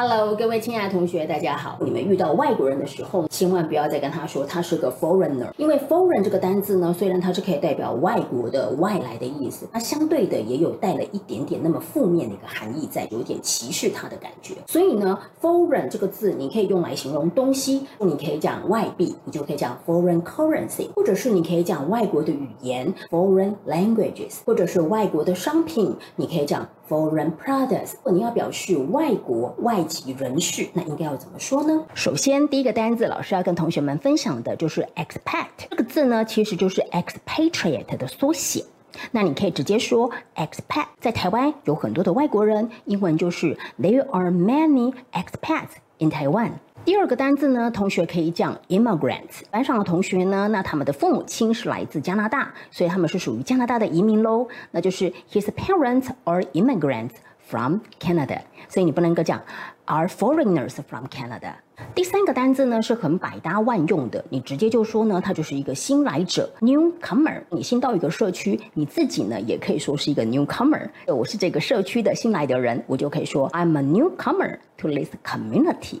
Hello，各位亲爱的同学，大家好。你们遇到外国人的时候，千万不要再跟他说他是个 foreigner，因为 foreign 这个单字呢，虽然它是可以代表外国的、外来的意思，它相对的也有带了一点点那么负面的一个含义在，有点歧视他的感觉。所以呢，foreign 这个字你可以用来形容东西，你可以讲外币，你就可以讲 foreign currency，或者是你可以讲外国的语言 foreign languages，或者是外国的商品，你可以讲 foreign products。如果你要表示外国外籍人士，那应该要怎么说呢？首先，第一个单字，老师要跟同学们分享的就是 expat 这个字呢，其实就是 expatriate 的缩写。那你可以直接说 expat，在台湾有很多的外国人，英文就是 There are many expats in Taiwan。第二个单字呢，同学可以讲 immigrants。班上的同学呢，那他们的父母亲是来自加拿大，所以他们是属于加拿大的移民喽。那就是 his parents are immigrants from Canada。所以你不能够讲 are foreigners from Canada。第三个单字呢是很百搭万用的，你直接就说呢，它就是一个新来者 newcomer。你新到一个社区，你自己呢也可以说是一个 newcomer。我是这个社区的新来的人，我就可以说 I'm a newcomer to this community。